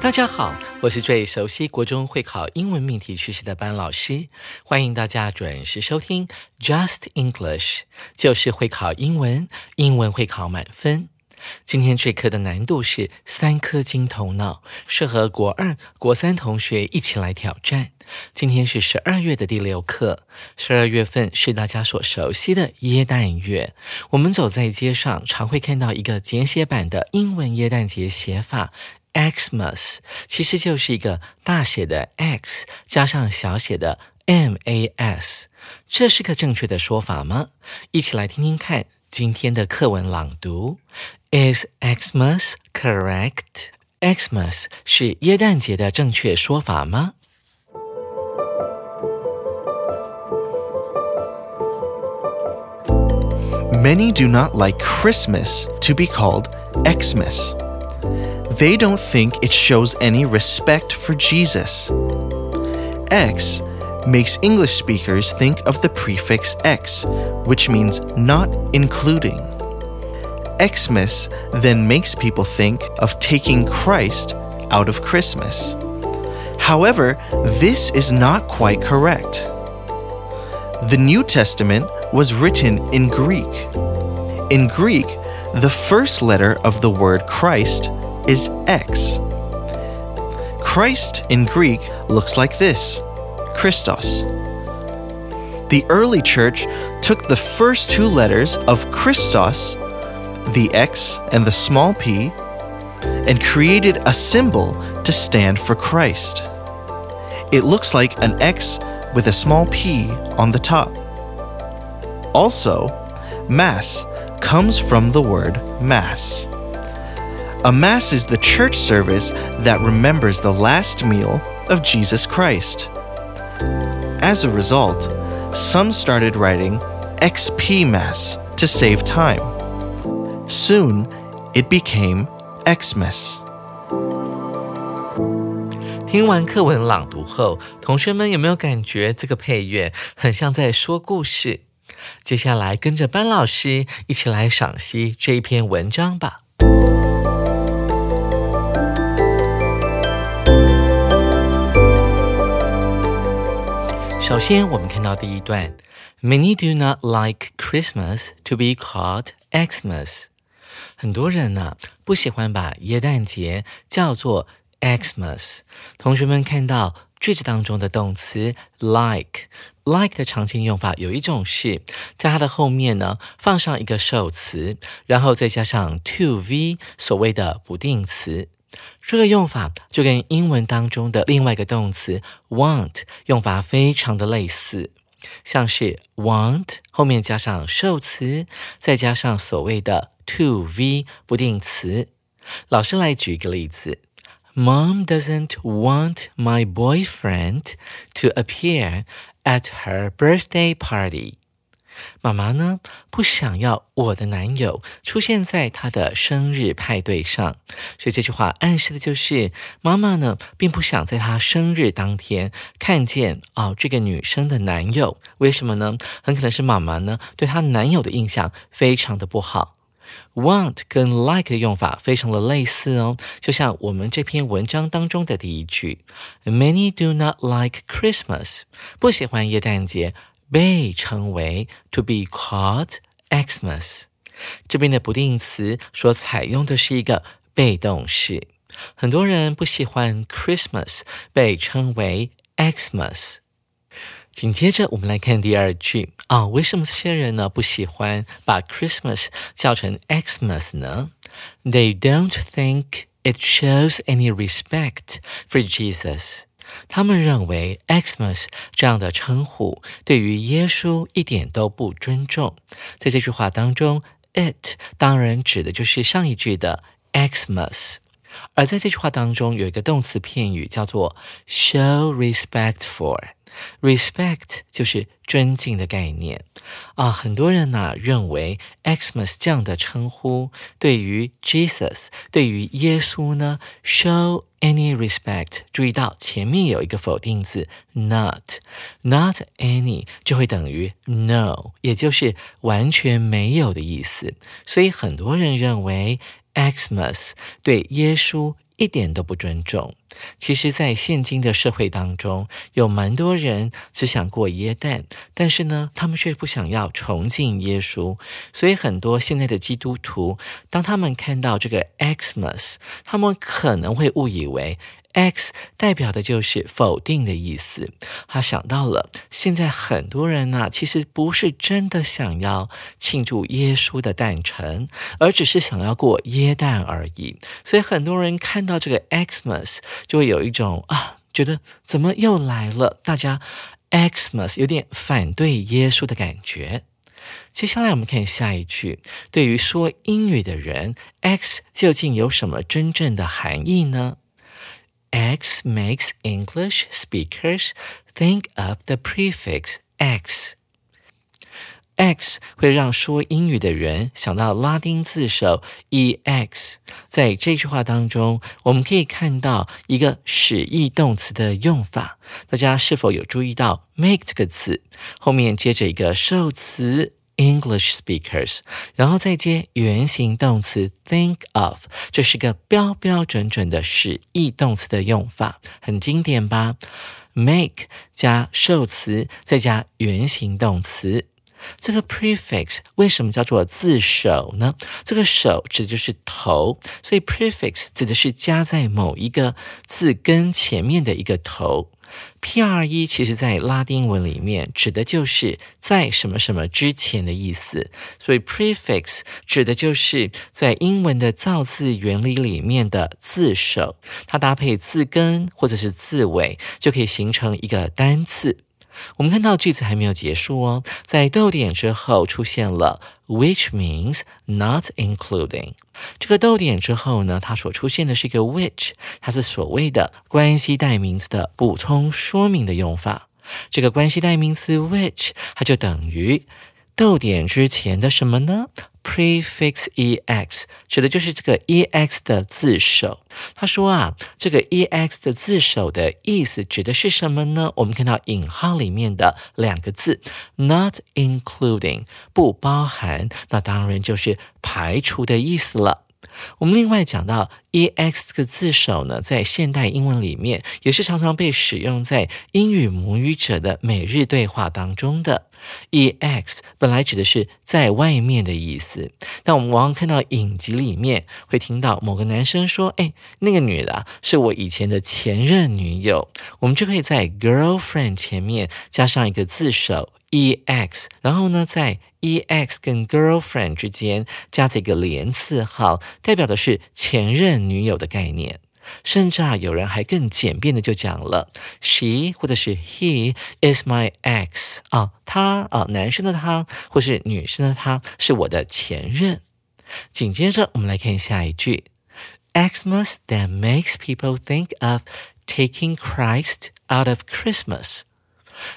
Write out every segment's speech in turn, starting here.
大家好，我是最熟悉国中会考英文命题趋势的班老师，欢迎大家准时收听 Just English，就是会考英文，英文会考满分。今天这课的难度是三颗金头脑，适合国二、国三同学一起来挑战。今天是十二月的第六课，十二月份是大家所熟悉的耶诞月。我们走在街上，常会看到一个简写版的英文耶诞节写法。Xmas 其实就是一个大写的 X 加上小写的 M-A-S，这是个正确的说法吗？一起来听听看今天的课文朗读。Is Xmas correct？Xmas 是耶诞节的正确说法吗？Many do not like Christmas to be called Xmas. They don't think it shows any respect for Jesus. X makes English speakers think of the prefix X, which means not including. Xmas then makes people think of taking Christ out of Christmas. However, this is not quite correct. The New Testament was written in Greek. In Greek, the first letter of the word Christ is X. Christ in Greek looks like this Christos. The early church took the first two letters of Christos, the X and the small p, and created a symbol to stand for Christ. It looks like an X with a small p on the top. Also, Mass comes from the word Mass. A Mass is the church service that remembers the last meal of Jesus Christ. As a result, some started writing XP Mass to save time. Soon, it became Xmas. 听完课文朗读后，同学们有没有感觉这个配乐很像在说故事？接下来跟着班老师一起来赏析这一篇文章吧。 首先，我们看到第一段，Many do not like Christmas to be called Xmas。很多人呢不喜欢把耶诞节叫做 Xmas。同学们看到句子当中的动词 like，like 的常见用法有一种是在它的后面呢放上一个受词，然后再加上 to v 所谓的不定词。这个用法就跟英文当中的另外一个动词 want 用法非常的类似，像是 want 后面加上受词，再加上所谓的 to v 不定词。老师来举一个例子：Mom doesn't want my boyfriend to appear at her birthday party. 妈妈呢不想要我的男友出现在她的生日派对上，所以这句话暗示的就是妈妈呢并不想在她生日当天看见哦这个女生的男友。为什么呢？很可能是妈妈呢对她男友的印象非常的不好。Want 跟 like 的用法非常的类似哦，就像我们这篇文章当中的第一句：Many do not like Christmas，不喜欢耶诞节。被称为 to be called Xmas，这边的不定词所采用的是一个被动式。 很多人不喜欢 Christmas 被称为 Xmas。紧接着，我们来看第二句啊，为什么这些人呢不喜欢把 Christmas 叫成 Xmas 呢？They don't think it shows any respect for Jesus。 他们认为 Xmas 这样的称呼对于耶稣一点都不尊重。在这句话当中，it 当然指的就是上一句的 Xmas。而在这句话当中，有一个动词片语叫做 show respect for。respect 就是尊敬的概念啊。很多人呢认为 Xmas 这样的称呼对于 Jesus，对于耶稣呢 show any respect。注意到前面有一个否定字 not，not any 就会等于 no，也就是完全没有的意思。所以很多人认为 Xmas 对耶稣一点都不尊重。其实，在现今的社会当中，有蛮多人只想过耶诞，但是呢，他们却不想要崇敬耶稣。所以，很多现在的基督徒，当他们看到这个 Xmas，他们可能会误以为。X 代表的就是否定的意思。他想到了，现在很多人呢，其实不是真的想要庆祝耶稣的诞辰，而只是想要过耶诞而已。所以很多人看到这个 Xmas 就会有一种啊，觉得怎么又来了？大家 Xmas 有点反对耶稣的感觉。接下来我们看下一句，对于说英语的人，X 究竟有什么真正的含义呢？X makes English speakers think of the prefix x. X 会让说英语的人想到拉丁字首 ex。在这句话当中，我们可以看到一个使役动词的用法。大家是否有注意到 make 这个词后面接着一个受词？English speakers，然后再接原形动词 think of，这是个标标准准的使役动词的用法，很经典吧？Make 加受词再加原形动词，这个 prefix 为什么叫做字首呢？这个首指的就是头，所以 prefix 指的是加在某一个字根前面的一个头。P R E 其实在拉丁文里面指的就是在什么什么之前的意思，所以 prefix 指的就是在英文的造字原理里面的字首，它搭配字根或者是字尾，就可以形成一个单词。我们看到句子还没有结束哦，在逗点之后出现了 which means not including。这个逗点之后呢，它所出现的是一个 which，它是所谓的关系代名词的补充说明的用法。这个关系代名词 which，它就等于。逗点之前的什么呢？prefix ex 指的就是这个 ex 的字首。他说啊，这个 ex 的字首的意思指的是什么呢？我们看到引号里面的两个字，not including 不包含，那当然就是排除的意思了。我们另外讲到 ex 这个字首呢，在现代英文里面也是常常被使用在英语母语者的每日对话当中的。ex 本来指的是在外面的意思，但我们往往看到影集里面会听到某个男生说：“哎，那个女的是我以前的前任女友。”我们就可以在 girlfriend 前面加上一个字首。ex，然后呢，在 ex 跟 girlfriend 之间加这个连字号，代表的是前任女友的概念。甚至啊，有人还更简便的就讲了，she 或者是 he is my ex 啊，他啊，男生的他或是女生的他是我的前任。紧接着我们来看下一句，Xmas that makes people think of taking Christ out of Christmas。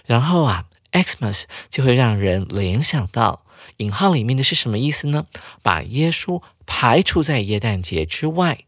然后啊。Xmas 就会让人联想到引号里面的是什么意思呢？把耶稣排除在耶诞节之外，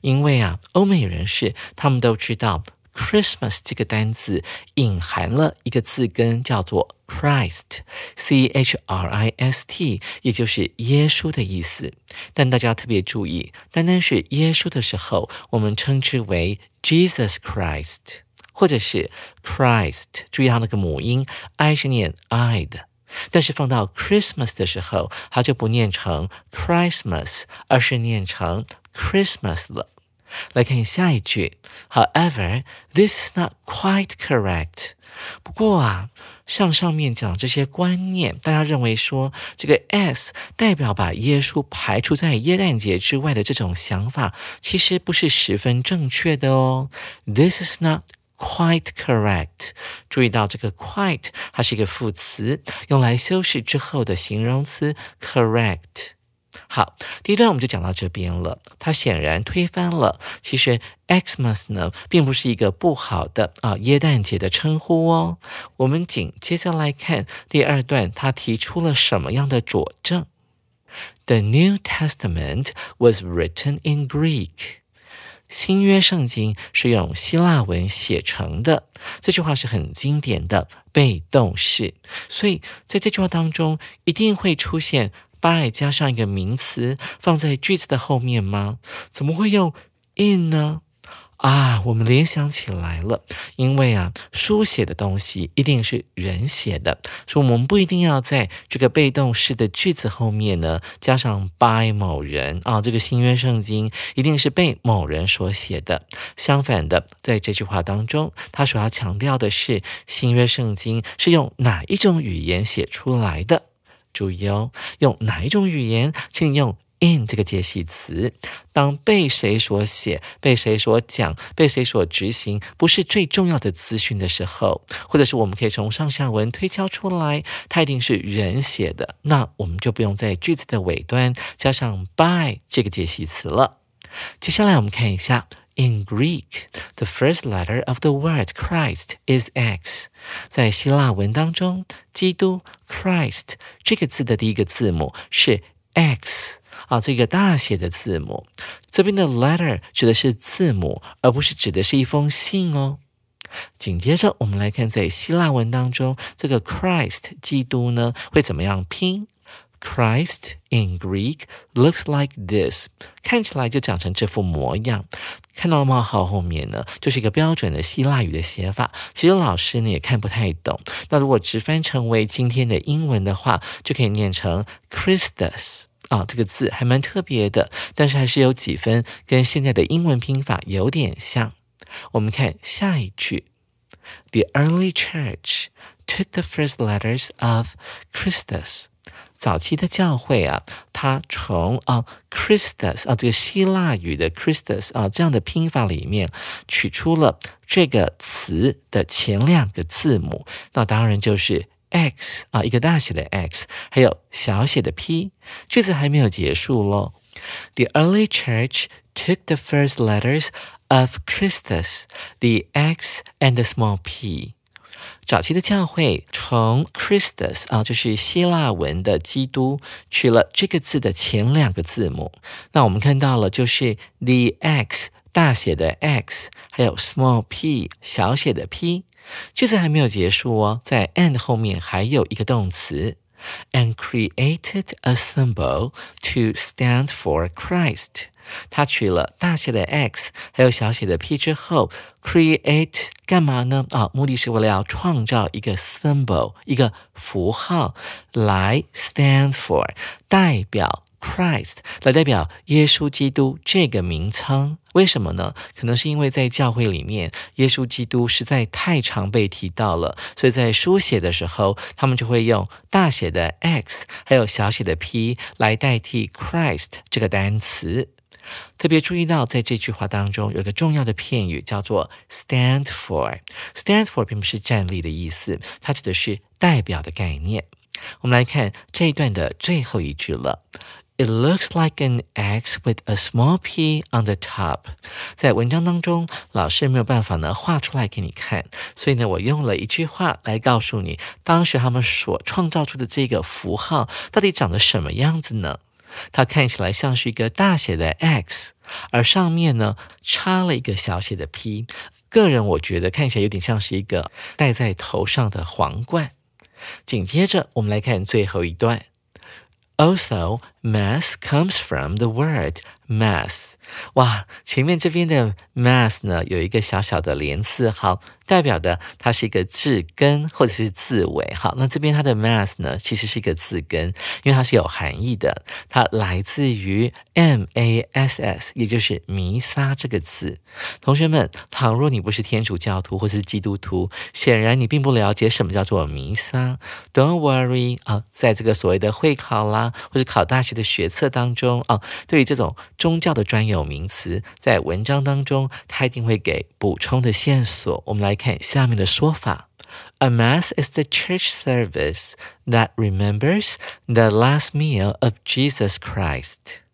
因为啊，欧美人士他们都知道 Christmas 这个单字隐含了一个字根，叫做 Christ，C H R I S T，也就是耶稣的意思。但大家特别注意，单单是耶稣的时候，我们称之为 Jesus Christ。或者是 Christ，注意它那个母音 i 是念 i 的，但是放到 Christmas 的时候，它就不念成 Christmas，而是念成 Christmas 了。来看下一句，However, this is not quite correct。不过啊，像上面讲这些观念，大家认为说这个 s 代表把耶稣排除在耶诞节之外的这种想法，其实不是十分正确的哦。This is not quite correct。注意到这个 quite，它是一个副词，用来修饰之后的形容词 correct。好，第一段我们就讲到这边了。它显然推翻了，其实 Xmas 呢，并不是一个不好的啊耶诞节的称呼哦。我们紧接着来看第二段，他提出了什么样的佐证？The New Testament was written in Greek。新约圣经是用希腊文写成的。这句话是很经典的被动式，所以在这句话当中一定会出现。by 加上一个名词放在句子的后面吗？怎么会用 in 呢？啊，我们联想起来了，因为啊，书写的东西一定是人写的，所以我们不一定要在这个被动式的句子后面呢加上 by 某人啊。这个新约圣经一定是被某人所写的。相反的，在这句话当中，他所要强调的是新约圣经是用哪一种语言写出来的。注意哦，用哪一种语言？请用 in 这个介系词。当被谁所写、被谁所讲、被谁所执行，不是最重要的资讯的时候，或者是我们可以从上下文推敲出来，它一定是人写的，那我们就不用在句子的尾端加上 by 这个介系词了。接下来我们看一下。In Greek, the first letter of the word Christ is X。在希腊文当中，基督 Christ 这个字的第一个字母是 X 啊，这个大写的字母。这边的 letter 指的是字母，而不是指的是一封信哦。紧接着，我们来看在希腊文当中，这个 Christ 基督呢会怎么样拼？Christ in Greek looks like this，看起来就长成这副模样。看到冒号后面呢，就是一个标准的希腊语的写法。其实老师呢也看不太懂。那如果直翻成为今天的英文的话，就可以念成 Christus 啊，这个字还蛮特别的，但是还是有几分跟现在的英文拼法有点像。我们看下一句：The early church took the first letters of Christus。早期的教会啊，它从啊 Christus 啊这个希腊语的 Christus 啊这样的拼法里面取出了这个词的前两个字母，那当然就是 X 啊，一个大写的 X，还有小写的 p。句子还没有结束喽。The early church took the first letters of Christus, the X and the small p. 早期的教会从 Christus 啊，就是希腊文的基督，取了这个字的前两个字母。那我们看到了，就是 the X 大写的 X，还有 small p 小写的 p。句子还没有结束哦，在 and 后面还有一个动词，and created a symbol to stand for Christ。它取了大写的 X 还有小写的 p 之后，create 干嘛呢？啊，目的是为了要创造一个 symbol，一个符号来 stand for 代表 Christ，来代表耶稣基督这个名称。为什么呢？可能是因为在教会里面，耶稣基督实在太常被提到了，所以在书写的时候，他们就会用大写的 X 还有小写的 p 来代替 Christ 这个单词。特别注意到，在这句话当中有一个重要的片语叫做 “stand for”。“stand for” 并不是站立的意思，它指的是代表的概念。我们来看这一段的最后一句了：“It looks like an X with a small p on the top。”在文章当中，老师没有办法呢画出来给你看，所以呢，我用了一句话来告诉你，当时他们所创造出的这个符号到底长得什么样子呢？它看起来像是一个大写的 X，而上面呢插了一个小写的 P。个人我觉得看起来有点像是一个戴在头上的皇冠。紧接着我们来看最后一段。Also, mass comes from the word mass。哇，前面这边的 mass 呢有一个小小的连字号，代表的它是一个字根或者是字尾。好，那这边它的 mass 呢其实是一个字根，因为它是有含义的，它来自于 m a s s，也就是弥撒这个字。同学们，倘若你不是天主教徒或是基督徒，显然你并不了解什么叫做弥撒。Don't worry 啊，在这个所谓的会考啦，或者考大学的学册当中啊，对于这种宗教的专有名词，在文章当中，他一定会给补充的线索。我们来看下面的说法：A mass is the church service that remembers the last meal of Jesus Christ.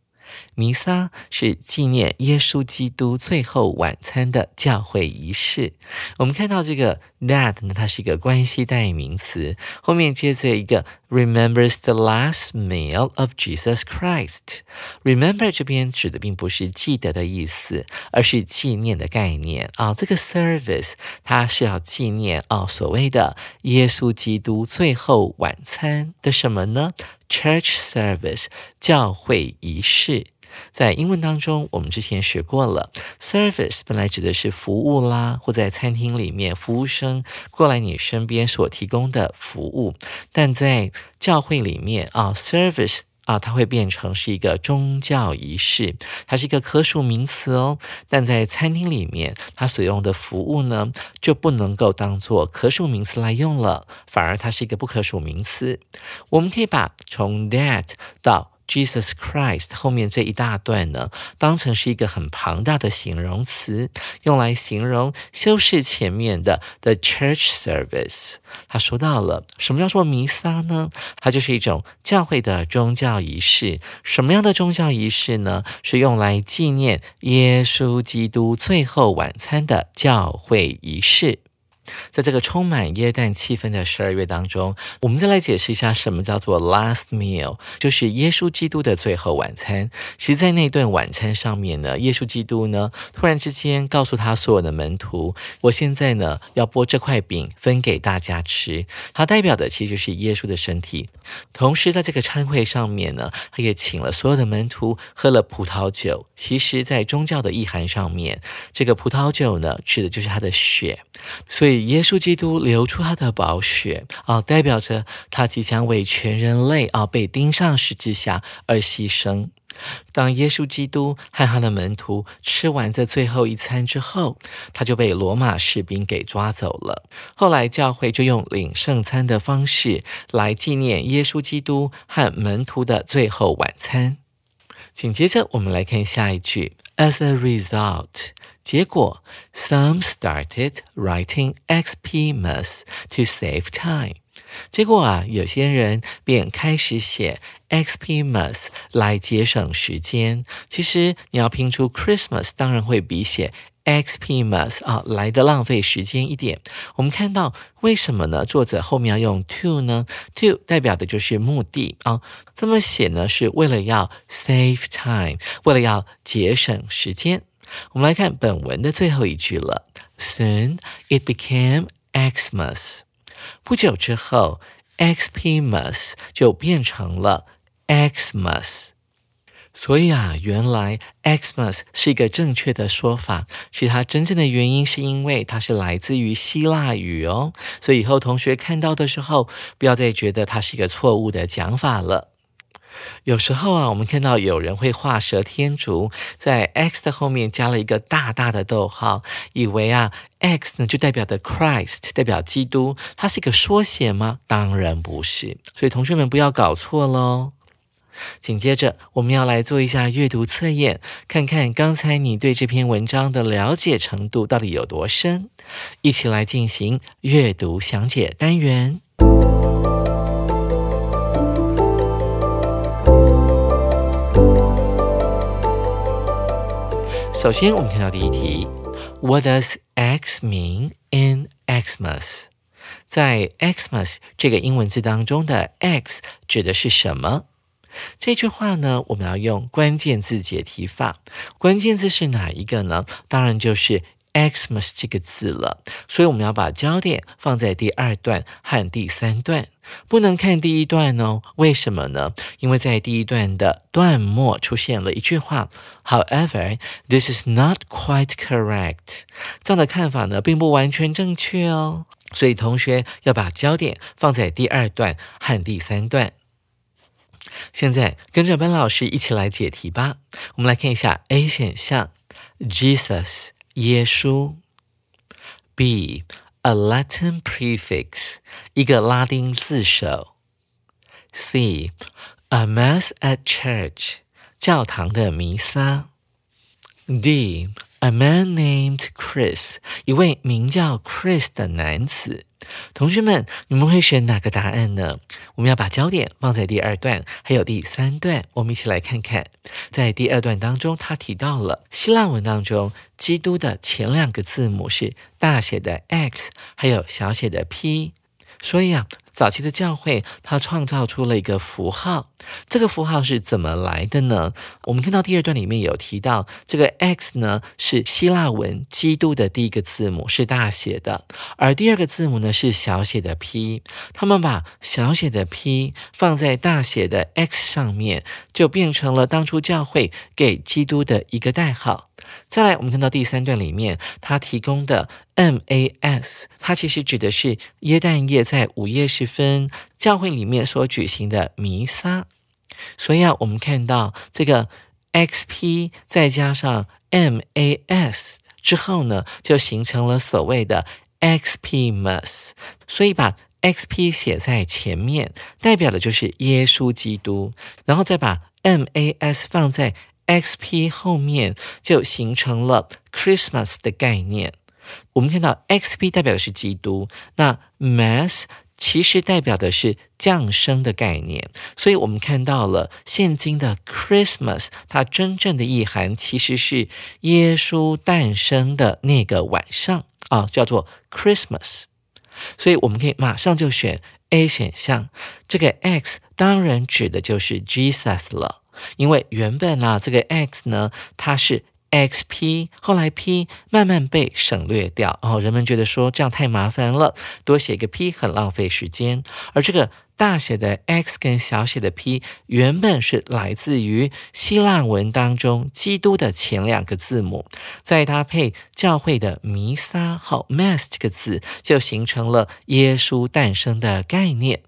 弥撒是纪念耶稣基督最后晚餐的教会仪式。我们看到这个 that 呢，它是一个关系代名词，后面接着一个 remembers the last meal of Jesus Christ。remember 这边指的并不是记得的意思，而是纪念的概念啊。这个 service 它是要纪念啊所谓的耶稣基督最后晚餐的什么呢？Church service 教会仪式。在英文当中，我们之前学过了，service 本来指的是服务啦，或在餐厅里面服务生过来你身边所提供的服务。但在教会里面啊，service 啊，它会变成是一个宗教仪式，它是一个可数名词哦。但在餐厅里面，它所用的服务呢，就不能够当做可数名词来用了，反而它是一个不可数名词。我们可以把从 that 到 Jesus Christ 后面这一大段呢，当成是一个很庞大的形容词，用来形容修饰前面的 the church service。他说到了什么叫做弥撒呢？它就是一种教会的宗教仪式。什么样的宗教仪式呢？是用来纪念耶稣基督最后晚餐的教会仪式。在这个充满耶诞气氛的十二月当中，我们再来解释一下什么叫做 last meal，就是耶稣基督的最后晚餐。其实，在那顿晚餐上面呢，耶稣基督呢，突然之间告诉他所有的门徒：“我现在呢，要剥这块饼分给大家吃。”它代表的其实就是耶稣的身体。同时，在这个餐会上面呢，他也请了所有的门徒喝了葡萄酒。其实，在宗教的意涵上面，这个葡萄酒呢，指的就是他的血。所以，耶稣基督流出他的宝血啊，代表着他即将为全人类啊被钉上十字架而牺牲。当耶稣基督和他的门徒吃完这最后一餐之后，他就被罗马士兵给抓走了。后来，教会就用领圣餐的方式来纪念耶稣基督和门徒的最后晚餐。紧接着，我们来看下一句：As a result。结果，some started writing Xmas to save time。结果啊，有些人便开始写 Xmas 来节省时间。其实你要拼出 Christmas，当然会比写 Xmas 啊来的浪费时间一点。我们看到为什么呢？作者后面要用 to 呢？to 代表的就是目的啊。这么写呢，是为了要 save time，为了要节省时间。我们来看本文的最后一句了。Soon it became Xmas。不久之后，Xpmas 就变成了 Xmas。所以啊，原来 Xmas 是一个正确的说法。其实它真正的原因是因为它是来自于希腊语哦。所以以后同学看到的时候，不要再觉得它是一个错误的讲法了。有时候啊，我们看到有人会画蛇添足，在 X 的后面加了一个大大的逗号，以为啊 X 呢就代表的 Christ，代表基督，它是一个缩写吗？当然不是。所以同学们不要搞错喽。紧接着我们要来做一下阅读测验，看看刚才你对这篇文章的了解程度到底有多深。一起来进行阅读详解单元。首先，我们看到第一题，What does X mean in Xmas？在 Xmas 这个英文字当中的 X 指的是什么？这句话呢，我们要用关键字解题法。关键字是哪一个呢？当然就是 Xmas 这个字了，所以我们要把焦点放在第二段和第三段，不能看第一段哦。为什么呢？因为在第一段的段末出现了一句话，However, this is not quite correct。这样的看法呢，并不完全正确哦。所以同学要把焦点放在第二段和第三段。现在跟着班老师一起来解题吧。我们来看一下 A 选项，Jesus 稣；B a Latin prefix 一个拉丁字首；C a mass at church 教堂的弥撒；D a man named Chris 一位名叫 Chris 的男子。 同学们，你们会选哪个答案呢？我们要把焦点放在第二段，还有第三段。我们一起来看看，在第二段当中，他提到了希腊文当中，基督的前两个字母是大写的 X，还有小写的 P。所以啊，早期的教会它创造出了一个符号，这个符号是怎么来的呢？我们看到第二段里面有提到，这个 X 呢是希腊文“基督”的第一个字母是大写的，而第二个字母呢是小写的 P。他们把小写的 P 放在大写的 X 上面，就变成了当初教会给基督的一个代号。再来，我们看到第三段里面，他提供的 MAS，它其实指的是耶诞夜在午夜时分教会里面所举行的弥撒。所以啊，我们看到这个 XP 再加上 MAS 之后呢，就形成了所谓的 XPmas。所以把 XP 写在前面，代表的就是耶稣基督，然后再把 MAS 放在。XP 后面就形成了 Christmas 的概念。我们看到 XP 代表的是基督，那 Mass 其实代表的是降生的概念。所以我们看到了现今的 Christmas，它真正的意涵其实是耶稣诞生的那个晚上啊，叫做 Christmas。所以我们可以马上就选 A 选项，这个 X 当然指的就是 Jesus 了。因为原本呢，这个 x 呢，它是 xp，后来 p 慢慢被省略掉，然后人们觉得说这样太麻烦了，多写一个 p 很浪费时间。而这个大写的 x 跟小写的 p 原本是来自于希腊文当中基督的前两个字母，再搭配教会的弥撒和 mass 这个字，就形成了耶稣诞生的概念。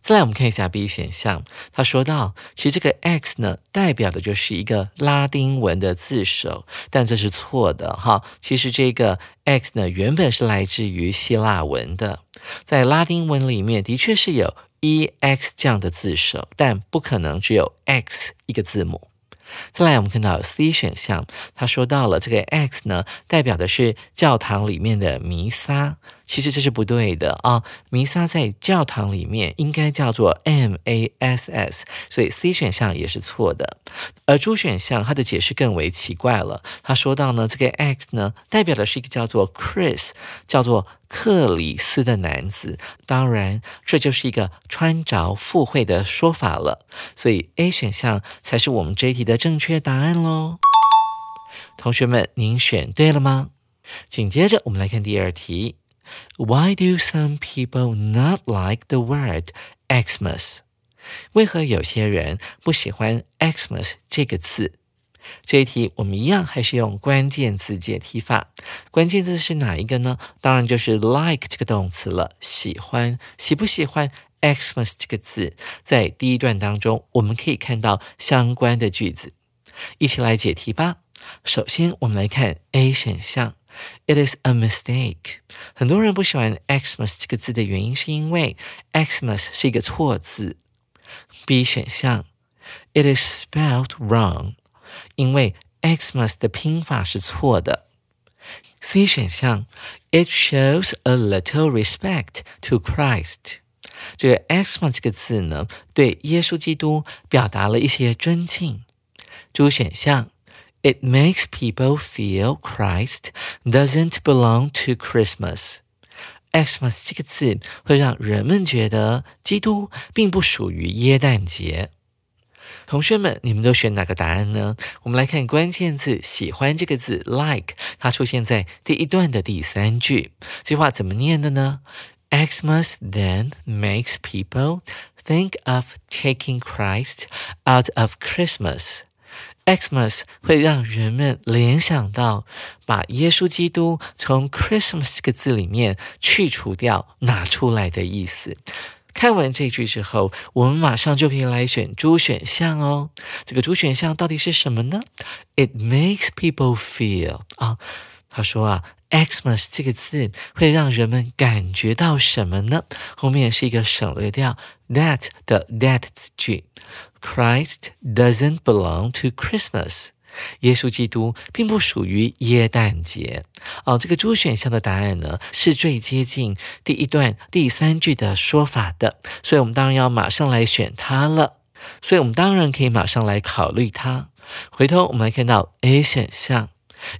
再来，我们看一下 B 选项。他说到，其实这个 X 呢，代表的就是一个拉丁文的字首，但这是错的哈。其实这个 X 呢，原本是来自于希腊文的，在拉丁文里面的确是有 EX 这样的字首，但不可能只有 X 一个字母。再来，我们看到 C 选项，他说到了这个 X 呢，代表的是教堂里面的弥撒。其实这是不对的啊！弥撒在教堂里面应该叫做 Mass，所以 C 选项也是错的。而 D 选项它的解释更为奇怪了。他说到呢，这个 X 呢代表的是一个叫做 Chris，叫做克里斯的男子。当然，这就是一个穿着附会的说法了。所以 A 选项才是我们这一题的正确答案喽。同学们，您选对了吗？紧接着我们来看第二题。Why do some people not like the word Xmas？为何有些人不喜欢 Xmas 这个字？这一题我们一样还是用关键字解题法。关键字是哪一个呢？当然就是 like 这个动词了。喜欢，喜不喜欢 Xmas 这个字？在第一段当中，我们可以看到相关的句子。一起来解题吧。首先，我们来看 A 选项。It is a mistake。很多人不喜欢 Xmas 这个字的原因，是因为 Xmas 是一个错字。B 选项，It is spelled wrong，因为 Xmas 的拼法是错的。C 选项，It shows a little respect to Christ。这个 Xmas 这个字呢，对耶稣基督表达了一些尊敬。D 选项。It makes people feel Christ doesn't belong to Christmas. Xmas 这个字会让人们觉得基督并不属于耶诞节。 同学们，你们都选哪个答案呢？我们来看关键字“喜欢”这个字，like，它出现在第一段的第三句。这句话怎么念的呢？Xmas then makes people think of taking Christ out of Christmas. Xmas 会让人们联想到把耶稣基督从 Christmas 这个字里面去除掉、拿出来的意思。看完这句之后，我们马上就可以来选主选项哦。这个主选项到底是什么呢？It makes people feel 啊，他说啊，Xmas 这个字会让人们感觉到什么呢？后面是一个省略掉 that 的 that 句，Christ doesn't belong to Christmas。耶稣基督并不属于耶诞节哦。这个猪选项的答案呢，是最接近第一段第三句的说法的，所以我们当然要马上来选它了。所以我们当然可以马上来考虑它。回头我们来看到 A 选项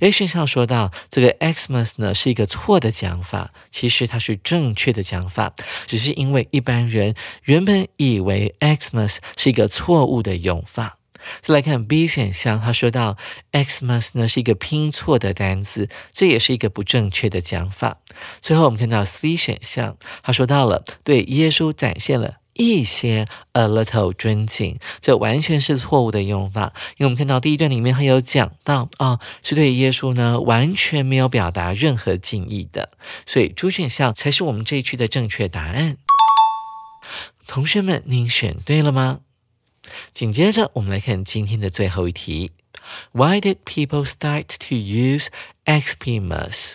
，A 选项说到这个 Xmas 呢是一个错的讲法，其实它是正确的讲法，只是因为一般人原本以为 Xmas 是一个错误的用法。再来看 B 选项，他说到 Xmas 呢是一个拼错的单词，这也是一个不正确的讲法。最后我们看到 C 选项，他说到了对耶稣展现了一些 a little 尊敬，这完全是错误的用法。因为我们看到第一段里面还有讲到啊，是对耶稣呢完全没有表达任何敬意的，所以主选项才是我们这一区的正确答案。同学们，您选对了吗？紧接着，我们来看今天的最后一题：Why did people start to use Xmas？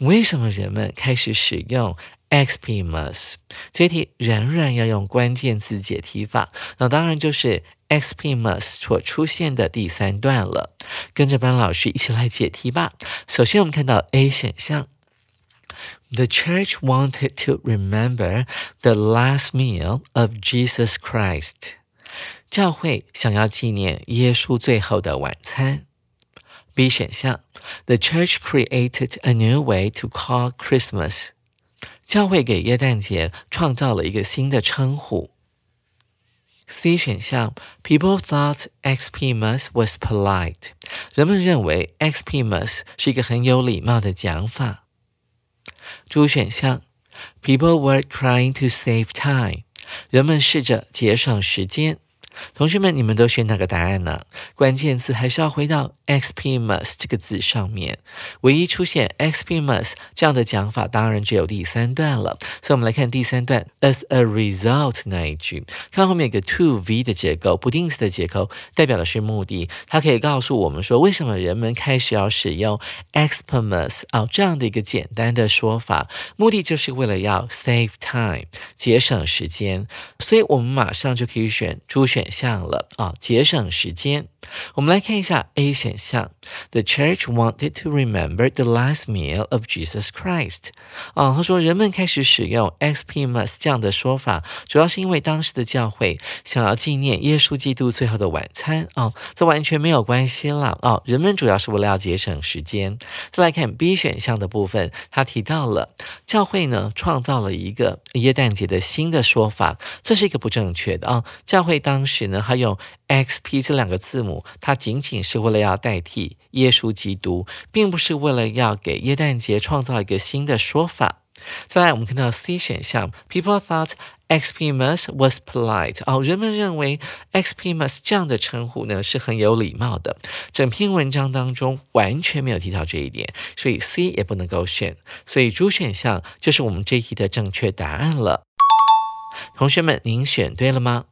为什么人们开始使用 Xmas？这题仍然要用关键字解题法，那当然就是 Xpmas 所出现的第三段了。跟着班老师一起来解题吧。首先，我们看到 A 选项：The church wanted to remember the last meal of Jesus Christ。教会想要纪念耶稣最后的晚餐。B 选项，The church created a new way to call Christmas。教会给耶诞节创造了一个新的称呼。C 选项，People thought Xpmas was polite。人们认为 Xpmas 是一个很有礼貌的讲法。D 选项，People were trying to save time。人们试着节省时间。同学们，你们都选哪个答案呢？关键词还是要回到 XPMAS 这个字上面。唯一出现 XPMAS 这样的讲法，当然只有第三段了。所以，我们来看第三段 as a result 那一句，看到后面有个 to v 的结构，不定式的结构，代表的是目的。它可以告诉我们说，为什么人们开始要使用 XPMAS 啊这样的一个简单的说法，目的就是为了要 save time 节省时间。所以我们马上就可以选猪选。选项了啊，节省时间。我们来看一下 A 选项，The church wanted to remember the last meal of Jesus Christ。啊，他说人们开始使用 XPMas 这样的说法，主要是因为当时的教会想要纪念耶稣基督最后的晚餐。啊，这完全没有关系了。啊，人们主要是为了要节省时间。再来看 B 选项的部分，他提到了教会呢创造了一个耶诞节的新的说法，这是一个不正确的啊。教会当呢，他用 XP 这两个字母，它仅仅是为了要代替耶稣基督，并不是为了要给耶诞节创造一个新的说法。再来，我们看到 C 选项，People thought Xmas was polite。哦，人们认为 Xmas 这样的称呼呢是很有礼貌的。整篇文章当中完全没有提到这一点，所以 C 也不能够选。所以 D 选项就是我们这一题的正确答案了。同学们，您选对了吗？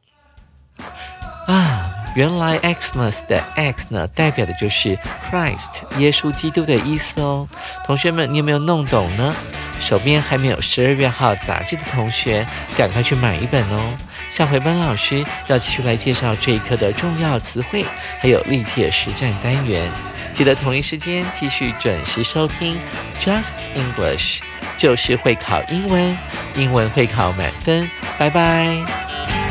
啊！原来 Xmas 的 X 呢，代表的就是 Christ 耶稣基督的意思哦。同学们，你有没有弄懂呢？手边还没有十二月号杂志的同学，赶快去买一本哦。下回班老师要继续来介绍这一课的重要词汇，还有历届实战单元。记得同一时间继续准时收听 Just English，就是会考英文，英文会考满分。拜拜。